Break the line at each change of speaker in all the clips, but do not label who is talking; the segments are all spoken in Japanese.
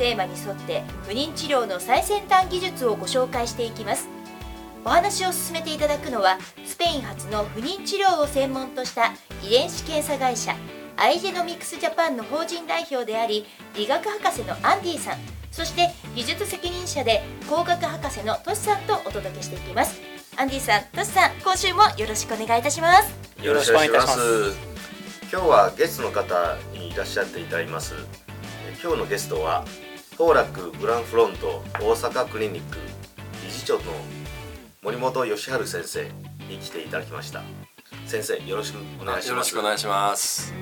テーマに沿って不妊治療の最先端技術をご紹介していきます。お話を進めていただくのはスペイン発の不妊治療を専門とした遺伝子検査会社アイジェノミクスジャパンの法人代表であり理学博士のアンディさんそして技術責任者で工学博士のトシさんとお届けしていきます。アンディさん、トシさん、今週もよろしくお願いいたします。
よろしくお願いいたします。今日はゲストの方にいらっしゃっていただきます。今日のゲストは当楽グランフロント大阪クリニック理事長の森本義治先生に来ていただきました。先生よろしくお願いします。
よろしくお願いします。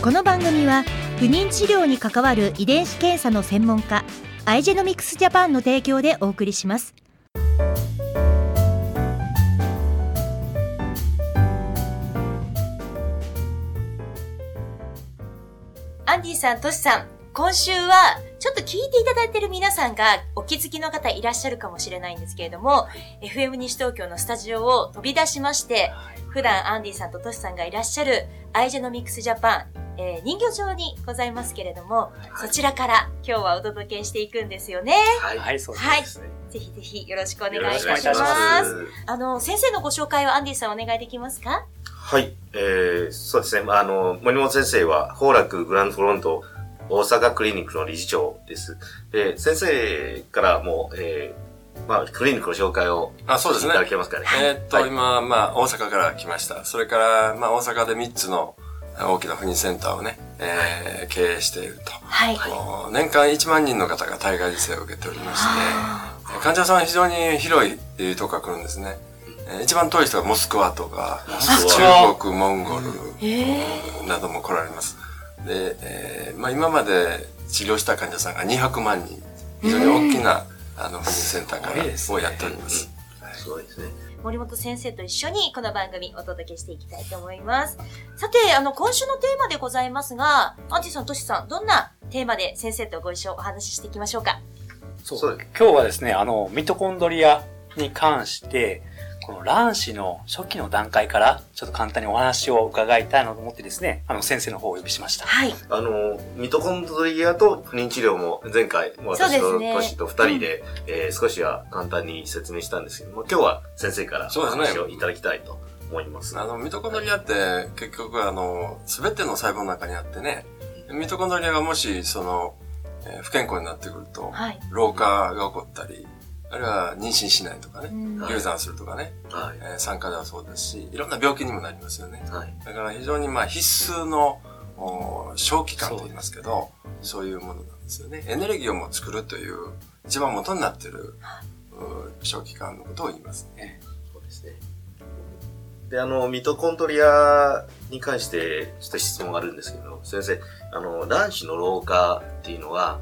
この番組は不妊治療に関わる遺伝子検査の専門家アイジェノミクスジャパンの提供でお送りしますアンディさん、トシさん、今週はちょっと聞いていただいている皆さんがお気づきの方いらっしゃるかもしれないんですけれども、FM 西東京のスタジオを飛び出しまして、普段アンディさんとトシさんがいらっしゃるアイジェノミクスジャパンえー、人形場にございますけれども、はい、そちらから今日はお届けしていくんですよね。
はい、はい、
そうですね、はい。ぜひぜひよろしくお願いいたします。ます。あの、先生のご紹介をアンディさんお願いできますか？
はい、えー、そうですね。あの、森本先生は、崩楽グランドフロント大阪クリニックの理事長です。で、先生からも、えー、まあ、クリニックの紹介をあそうですね。いただけますかね。
えー、っと、はい、今、まあ、大阪から来ました。それから、まあ、大阪で3つの大きな不妊センターをね、えー、経営していると。はい。年間1万人の方が体外受精を受けておりまして、患者さんは非常に広いとこから来るんですね。一番遠い人はモスクワとか、中国、モンゴルなども来られます。で、えーまあ、今まで治療した患者さんが200万人、非常に大きな、あの、センターからをやっております。
すごいですね。
森本先生と一緒にこの番組お届けしていきたいと思います。さて、あの、今週のテーマでございますが、アンティさん、トシさん、どんなテーマで先生とご一緒お話ししていきましょうか？
そう、今日はですね、あの、ミトコンドリアに関して、この卵子の初期の段階から、ちょっと簡単にお話を伺いたいなと思ってですね、あの、先生の方をお呼びしました。
はい。
あの、ミトコンドリアと不妊治療も前回、私とトシと二人で、うん、えー、少しは簡単に説明したんですけども、今日は先生からお話をいただきたいと思います。す
ね、あの、ミトコンドリアって結局あの、すべての細胞の中にあってね、ミトコンドリアがもし、その、えー、不健康になってくると、はい、老化が起こったり、あるいは妊娠しないとかね、流産するとかね、はい、えー、酸化ではそうですし、いろんな病気にもなりますよね。はい、だから非常にまあ必須の小期間と言いますけど、そういうものなんですよね。エネルギーをも作るという一番元になっている小期間のことを言いますね。
そうですね。で、あの、ミトコンドリアに関してちょっと質問があるんですけど、先生、あの、卵子の老化っていうのは、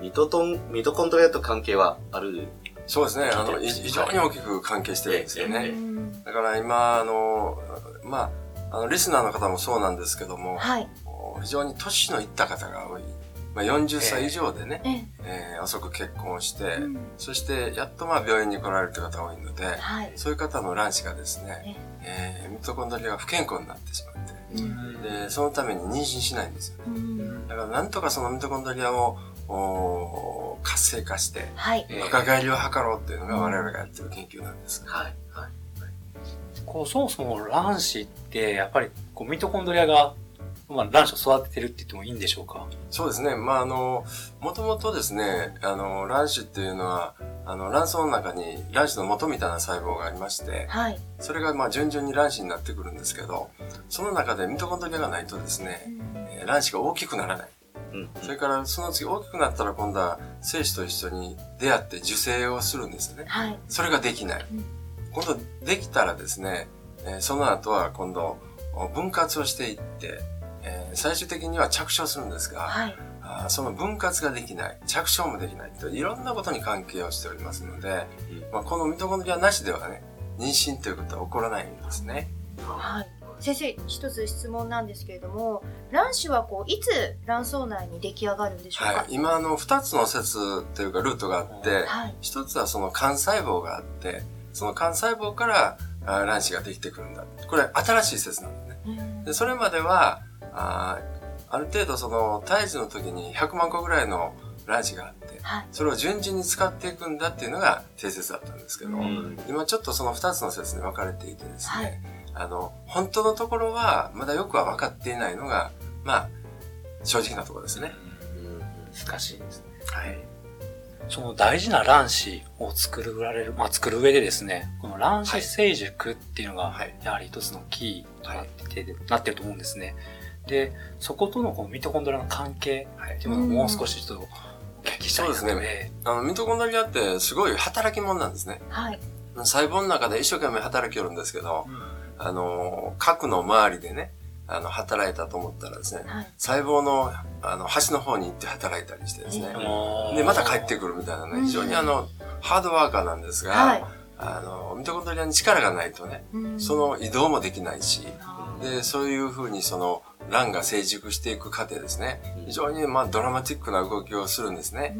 ミトトン、ミトコンドリアと関係はある
そうですね。あの、非常に大きく関係してるんですよね。だから今、あの、まあ、あの、リスナーの方もそうなんですけども、はい、非常に年のいった方が多い。まあ、40歳以上でね、えー、えー、遅く結婚して、うん、そしてやっとまあ病院に来られるという方が多いので、はい、そういう方の卵子がですね、えー、ミトコンドリアが不健康になってしまって、うん、で、そのために妊娠しないんですよ。ね。うん、だからなんとかそのミトコンドリアを活性化して、はい、若返りを図ろうっていうのが我々がやってる研究なんです。はい。はい。
こう、そもそも卵子って、やっぱり、こう、ミトコンドリアが、まあ、卵子を育ててるって言ってもいいんでしょうか？
そうですね。まあ、あの、もともとですね、あの、卵子っていうのは、あの、卵巣の中に卵子の元みたいな細胞がありまして、はい。それが、まあ、順々に卵子になってくるんですけど、その中でミトコンドリアがないとですね、うん、卵子が大きくならない。それからその次大きくなったら今度は精子と一緒に出会って受精をするんですね。はい、それができない。うん、今度できたらですね、えー、その後は今度分割をしていって、えー、最終的には着床するんですが、はい、あその分割ができない、着床もできないといろんなことに関係をしておりますので、うん、まあ、このミトコンドリアなしではね、妊娠ということは起こらないんですね。
はい。先生、一つ質問なんですけれども、卵子はこう、いつ卵巣内に出来上がるんでしょうか、はい、
今、の、二つの説というかルートがあって、はい、一つはその幹細胞があって、その幹細胞から卵子ができてくるんだ。これ新しい説なんですね。でそれまでは、あある程度その胎児の時に100万個ぐらいの卵子があって、はい、それを順次に使っていくんだっていうのが定説だったんですけど、今ちょっとその2つの説に分かれていてですね、はいあの、本当のところは、まだよくは分かっていないのが、まあ、正直なところですね。
難しいですね。はい。その大事な卵子を作るられる、まあ、作る上でですね、この卵子成熟っていうのが、やはり一つのキーとなってて、はい、なってると思うんですね。で、そことのこのミトコンドリアの関係っていうのをもう少しちょっとお聞きしたいなと、そうですね。
あの、ミトコンドリアってすごい働き者なんですね。はい。細胞の中で一生懸命働きよるんですけど、うんあの、核の周りでね、あの、働いたと思ったらですね、はい、細胞の、あの、端の方に行って働いたりしてですね、で、また帰ってくるみたいなね、非常にあの、ハードワーカーなんですが、はい、あの、ミトコンドリアに力がないとね、その移動もできないし、で、そういうふうにその、卵が成熟していく過程ですね。非常にまあドラマティックな動きをするんですね。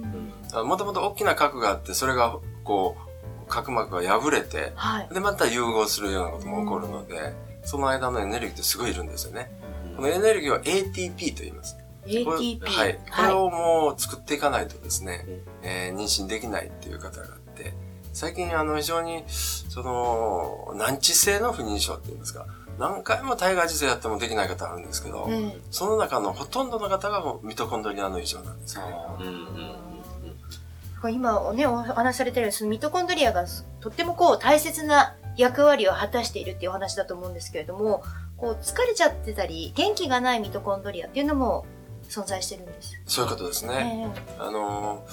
もともと大きな核があって、それがこう、角膜が破れて、はい、で、また融合するようなことも起こるので、その間のエネルギーってすごいいるんですよね。このエネルギーは ATP と言います。
ATP?
はい。これをもう作っていかないとですね、えー、妊娠できないっていう方があって、最近あの非常に、その、難治性の不妊症って言いますか、何回も体外受精やってもできない方あるんですけど、うん、その中のほとんどの方がミトコンドリアの異常なんですよね。うんうん
今ね、お話しされてるそのミトコンドリアがとってもこう大切な役割を果たしているっていうお話だと思うんですけれども、こう疲れちゃってたり、元気がないミトコンドリアっていうのも存在してるんです。
そういうことですね。えー、あの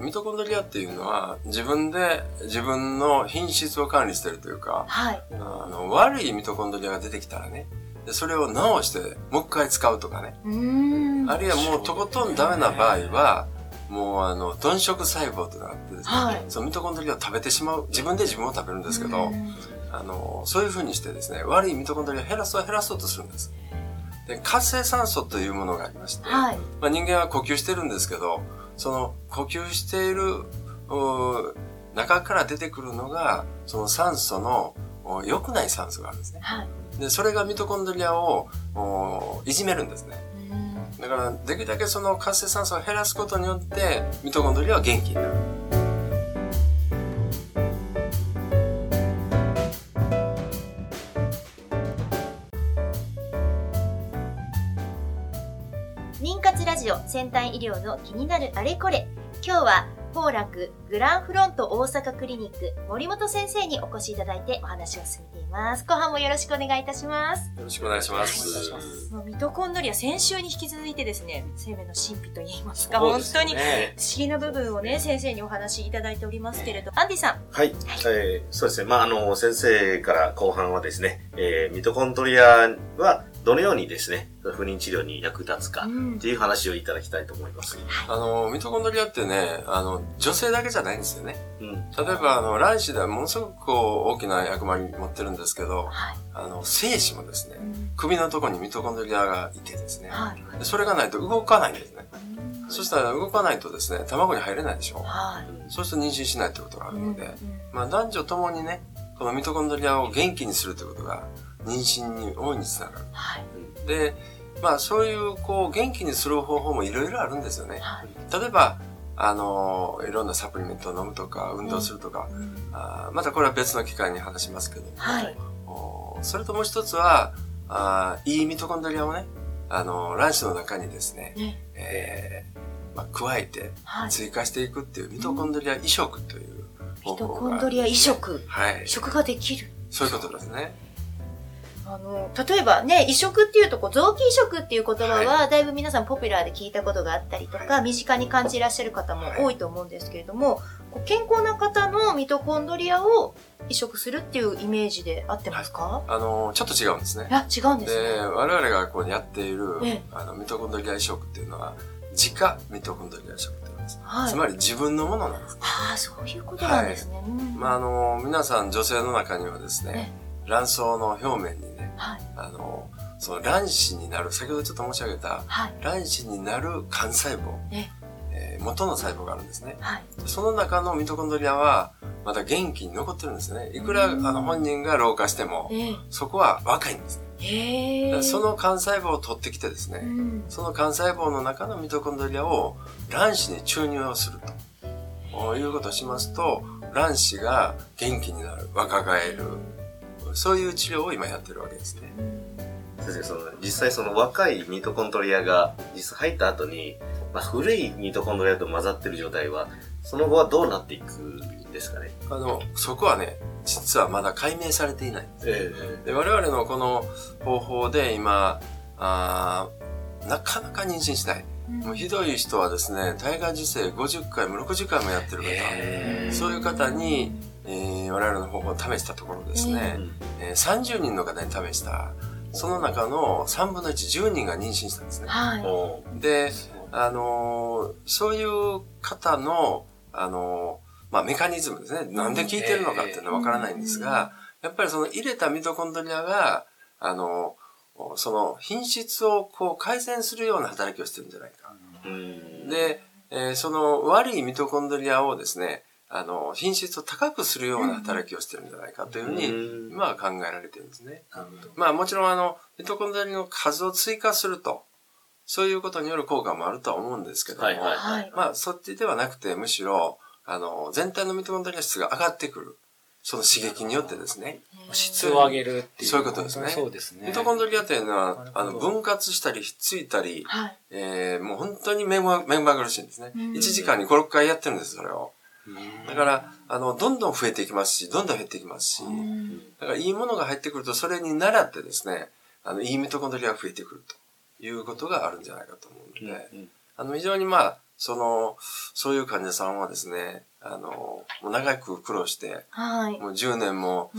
ミトコンドリアっていうのは自分で自分の品質を管理してるというか、はい、あの悪いミトコンドリアが出てきたらね、でそれを直してもう一回使うとかね。あるいはもうとことんダメな場合は、もうあの、鈍食細胞となってですね、はい、そのミトコンドリアを食べてしまう、自分で自分を食べるんですけど、あの、そういうふうにしてですね、悪いミトコンドリアを減らそう減らそうとするんです。で、活性酸素というものがありまして、はい、まあ、人間は呼吸してるんですけど、その呼吸している中から出てくるのが、その酸素の良くない酸素があるんですね。はい、で、それがミトコンドリアをいじめるんですね。だからできるだけその活性酸素を減らすことによってミトコンドリアは元気になる。
妊活ラジオ先端医療の気になるあれこれ今日は宝楽グランフロント大阪クリニック森本先生にお越しいただいてお話を進めています。後半もよろしくお願いいたします。
よろしくお願いします。はい、
もうミトコンドリア先週に引き続いてですね、生命の神秘と言いますか、すね、本当に不思議な部分をね、先生にお話しいただいておりますけれど、アンディさん。
はい。はい、えー、そうですね。まあ、あの、先生から後半はですね、えー、ミトコンドリアはどのようにですね、不妊治療に役立つかっていう話をいただきたいと思います。
うん、あの、ミトコンドリアってね、あの、女性だけじゃないんですよね。うん、例えば、あの、卵子ではものすごくこう、大きな役割持ってるんですけど、はい、あの、精子もですね、うん、首のところにミトコンドリアがいてですね、はい、それがないと動かないんですね。そしたら動かないとですね、卵に入れないでしょ。はい、そうすると妊娠しないってことがあるので、まあ男女ともにね、このミトコンドリアを元気にするということが、妊娠に大いにつながる。はい、で、まあそういうこう元気にする方法もいろいろあるんですよね。はい、例えば、あの、いろんなサプリメントを飲むとか、運動するとか、うん、あまたこれは別の機会に話しますけど。も、はい、それともう一つは、あいいミトコンドリアをね、あの、卵子の中にですね、ね。えー、まあ、加えて追加していくっていうミトコンドリア移植という
方法が、ね、ミトコンドリア移植、はい、移植ができる。
そういうことですね。
あの、例えばね、移植っていうと、こう、臓器移植っていう言葉は、だいぶ皆さんポピュラーで聞いたことがあったりとか、はい、身近に感じいらっしゃる方も多いと思うんですけれども、はい、健康な方のミトコンドリアを移植するっていうイメージで合ってますか、はい、
あの、ちょっと違うんですね。
あ、違うんですね。
で、我々がこうやっている、あの、ミトコンドリア移植っていうのは、自家ミトコンドリア移植って言す。はい、つまり自分のものなんです、
ああ、そういうことなんですね。
まあ、あの、皆さん女性の中にはですね、卵巣の表面にね、はい、あの、その卵子になる、先ほどちょっと申し上げた、はい、卵子になる幹細胞、えー、元の細胞があるんですね、はい、その中のミトコンドリアは、まだ元気に残ってるんですね。いくらあの本人が老化しても、そこは若いんです。ね。その幹細胞を取ってきてですね、うん、その幹細胞の中のミトコンドリアを卵子に注入をすると。いうことをしますと、卵子が元気になる、若返る、そういう治療を今やってるわけですね。
先生、その、実際その若いミトコンドリアが実際入った後に、まあ、古いミトコンドリアと混ざってる状態は、その後はどうなっていくんですかね？
あの、そこはね、実はまだ解明されていない。えー、で我々のこの方法で今、あなかなか妊娠しない。もうひどい人はですね、体外受精50回も60回もやってる方、えー、そういう方に、えー、我々の方法を試したところですね、えー、30人の方に試した、その中の3分の1、10人が妊娠したんですね。はい、で、あのー、そういう方の、あのー、まあ、メカニズムですね。なんで効いてるのかっていうのはわからないんですが、やっぱりその入れたミトコンドリアが、あのー、その品質をこう改善するような働きをしてるんじゃないか。で、えー、その悪いミトコンドリアをですね、あの、品質を高くするような働きをしてるんじゃないかというふうに、今は考えられてるんですね。まあもちろんあの、ミトコンドリアの数を追加すると、そういうことによる効果もあるとは思うんですけども、はいはい、まあそっちではなくて、むしろ、あの、全体のミトコンドリア質が上がってくる。その刺激によってですね。
質を上げるっていう。
そういうことですね。
そうですね。
ミトコンドリアというのは、あの、分割したり、ひっついたり、はい、えー、もう本当に目ま目まぐるしいんですね。1時間に5、6回やってるんです、それを。だから、あの、どんどん増えていきますし、どんどん減っていきますし、だからいいものが入ってくると、それに倣ってですね、あの、いいミトコンドリアが増えてくるということがあるんじゃないかと思うので、あの、非常にまあ、その、そういう患者さんはですね、あの、もう長く苦労して、はい、もう10年も、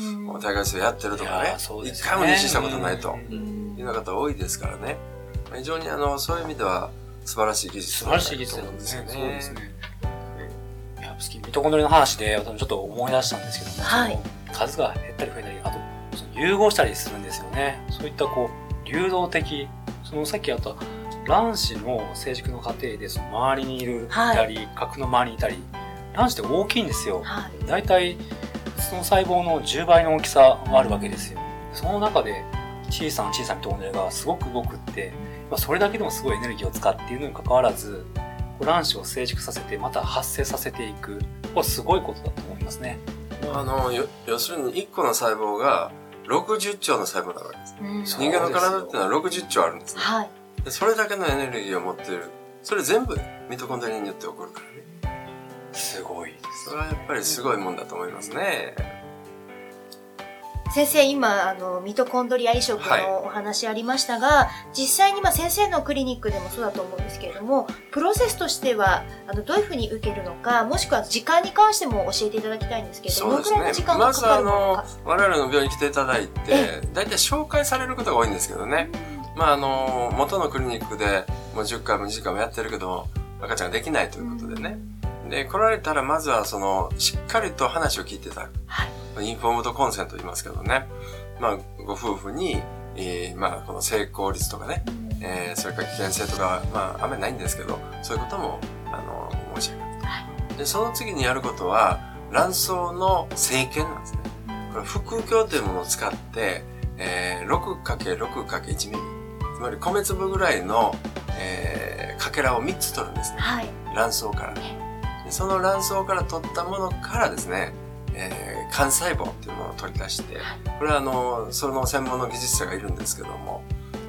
大会生やってるとかね、一、ね、回も妊娠したことないというような方多いですからね、非常にあの、そういう意味では素晴らしい技術
だと思うんですよね。そうですね。ミトコンドリの話で、ちょっと思い出したんですけども、はい、数が減ったり増えたり、あと、融合したりするんですよね。そういったこう、流動的、そのさっきあった卵子の成熟の過程でその周りにいる、いたり、核の周りにいたり、卵子って大きいんですよ。はい、大体、その細胞の10倍の大きさがあるわけですよ。その中で、小さな小さなミトコンドリアがすごく動くって、まあ、それだけでもすごいエネルギーを使っているのに関わらず、卵子を成熟させて、また発生させていく。これすごいことだと思いますね。
あの、要するに1個の細胞が60兆の細胞なわけです。うん、人間の体っていうのは60兆あるんですね。はい。それだけのエネルギーを持っている。それ全部ミトコンドリアによって起こるからね。
すごいです。
それはやっぱりすごいもんだと思いますね。
先生今あのミトコンドリア移植のお話ありましたが、はい、実際にまあ先生のクリニックでもそうだと思うんですけれどもプロセスとしてはあのどういうふうに受けるのかもしくは時間に関しても教えていただきたいんですけどどのくらいの時間がかかるのか、まず
あの我々の病院に来ていただいて大体紹介されることが多いんですけどね、まああの元のクリニックでもう10回も20回もやってるけど赤ちゃんができないということでね、で来られたらまずはそのしっかりと話を聞いていただく、はいインフォームドコンセント言いますけどね。まあ、ご夫婦に、えー、まあ、この成功率とかね、えー、それから危険性とか、まあ、あんまりないんですけど、そういうことも、あの、申し上げると。で、その次にやることは、卵巣の生検なんですね。これ、腹鏡というものを使って、えー、6×6×1 ミリ。つまり米粒ぐらいの、えー、かけらを3つ取るんですね。はい、卵巣から。でその卵巣から取ったものからですね、えー、幹細胞っていうものを取り出して、これはあの、その専門の技術者がいるんですけども、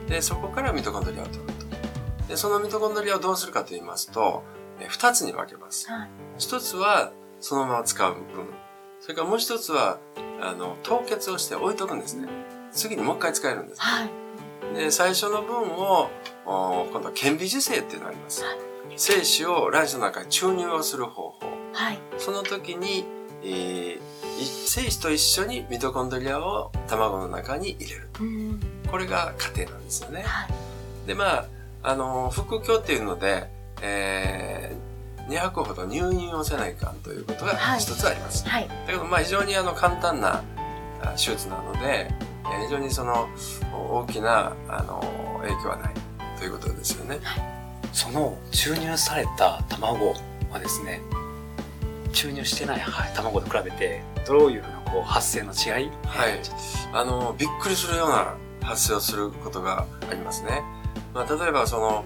で、そこからミトコンドリアを取ると。で、そのミトコンドリアをどうするかと言いますと、えー、二つに分けます。一、はい、つは、そのまま使う部分。それからもう一つは、あの、凍結をして置いとくんですね。次にもう一回使えるんです。はい、で、最初の分を、今度は顕微授精っていうのがあります。はい、精子を卵子の中に注入をする方法。はい、その時に、えー、精子と一緒にミトコンドリアを卵の中に入れる。これが過程なんですよね。はい、で、まあ、あの、腹腔っていうので、えー、2泊ほど入院をせないかんということが一つあります。はい、だけど、まあ、非常にあの簡単な手術なので、非常にその大きなあの影響はないということですよね。
その注入された卵はですね、注入してない卵と比べてどういうふうなこう発生の違い？
はい。あの、びっくりするような発生をすることがありますね。まあ、例えばその、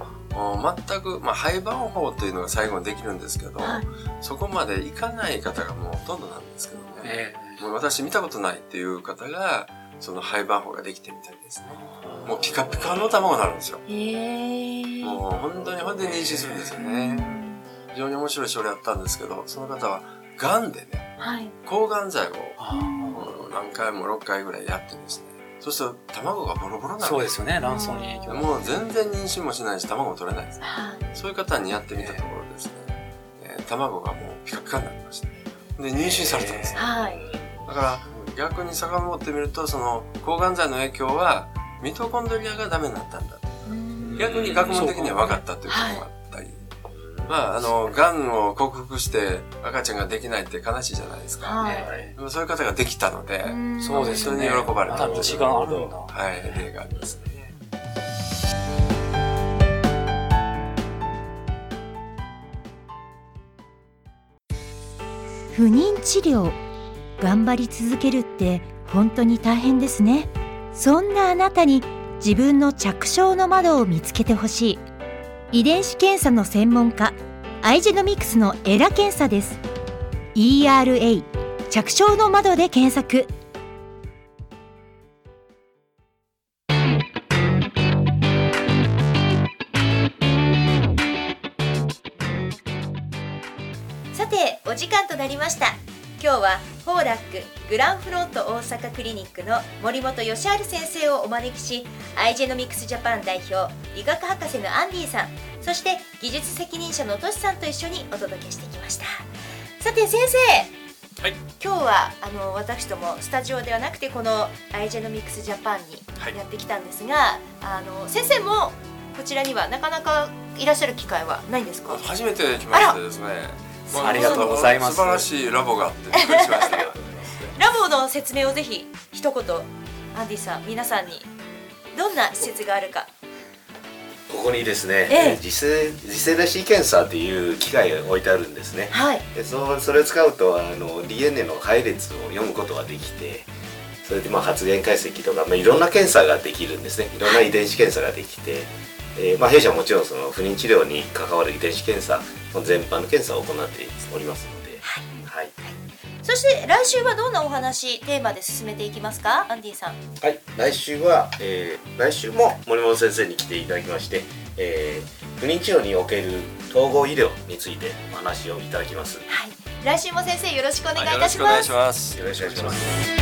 全く、まあ、廃盤法というのが最後にできるんですけど、はい、そこまでいかない方がもうほとんどなんですけどね。えー、もう私見たことないっていう方が、その廃盤法ができてみたいですね。もうピカピカの卵になるんですよ。えー、もう本当に本当に妊娠するんですよね。非常に面白い症例あったんですけど、その方は、癌でね、はい、抗がん剤を何回も6回ぐらいやってですね、そうすると卵がボロボロなる
そうですよね、卵巣に影響。
もう全然妊娠もしないし、卵も取れないです、ね、そういう方にやってみたところですね、えー、卵がもうピカピカになりました。で、妊娠されたんですね。はい、だから、逆に遡ってみると、その、抗がん剤の影響は、ミトコンドリアがダメになったんだ。逆に学問的には分かったということがあっまあ、あの、癌を克服して赤ちゃんができないって悲しいじゃないですか。はい。でもそういう方ができたので、そうですね。人に喜ばれた。
また違があるんだ。
はい、例がありますね。
不妊治療頑張り続けるって本当に大変ですねそんなあなたに自分の着床の窓を見つけてほしい遺伝子検査の専門家アイジェノミクスのエラ検査です。ERA 着床の窓で検索。さてお時間となりました。今日はフォーラックグランフロント大阪クリニックの森本義治先生をお招きしアイジェノミクスジャパン代表理学博士のアンディさんそして技術責任者のトシさんと一緒にお届けしてきました。さて先生はい、今日はあの私どもスタジオではなくてこのアイジェノミクスジャパンにやってきたんですが、はい、あの先生もこちらにはなかなかいらっしゃる機会はないんですか？
初めて来ましてですね
ありがとうございます。
素晴らしいラボがあってびっくりしました
ラボの説明をぜひ一言アンディさん皆さんに。どんな施設があるか。
ここにですね、ええ、次世次世代シーケンサーっていう機械が置いてあるんですね、はい、でそそれを使うとあの DNA の配列を読むことができてそれでまあ発現解析とか、まあ、いろんな検査ができるんですね。いろんな遺伝子検査ができて、えーまあ、弊社はもちろんその不妊治療に関わる遺伝子検査全般の検査を行っておりますので、はい、
はい、そして来週はどんなお話テーマで進めていきますか？アンディさん。
はい。来週は、えー、来週も森本先生に来ていただきまして、えー、不妊治療における統合医療についてお話をいただきます。
はい。来週も先生よろしくお願いいたします、
はい、よろしくお願いします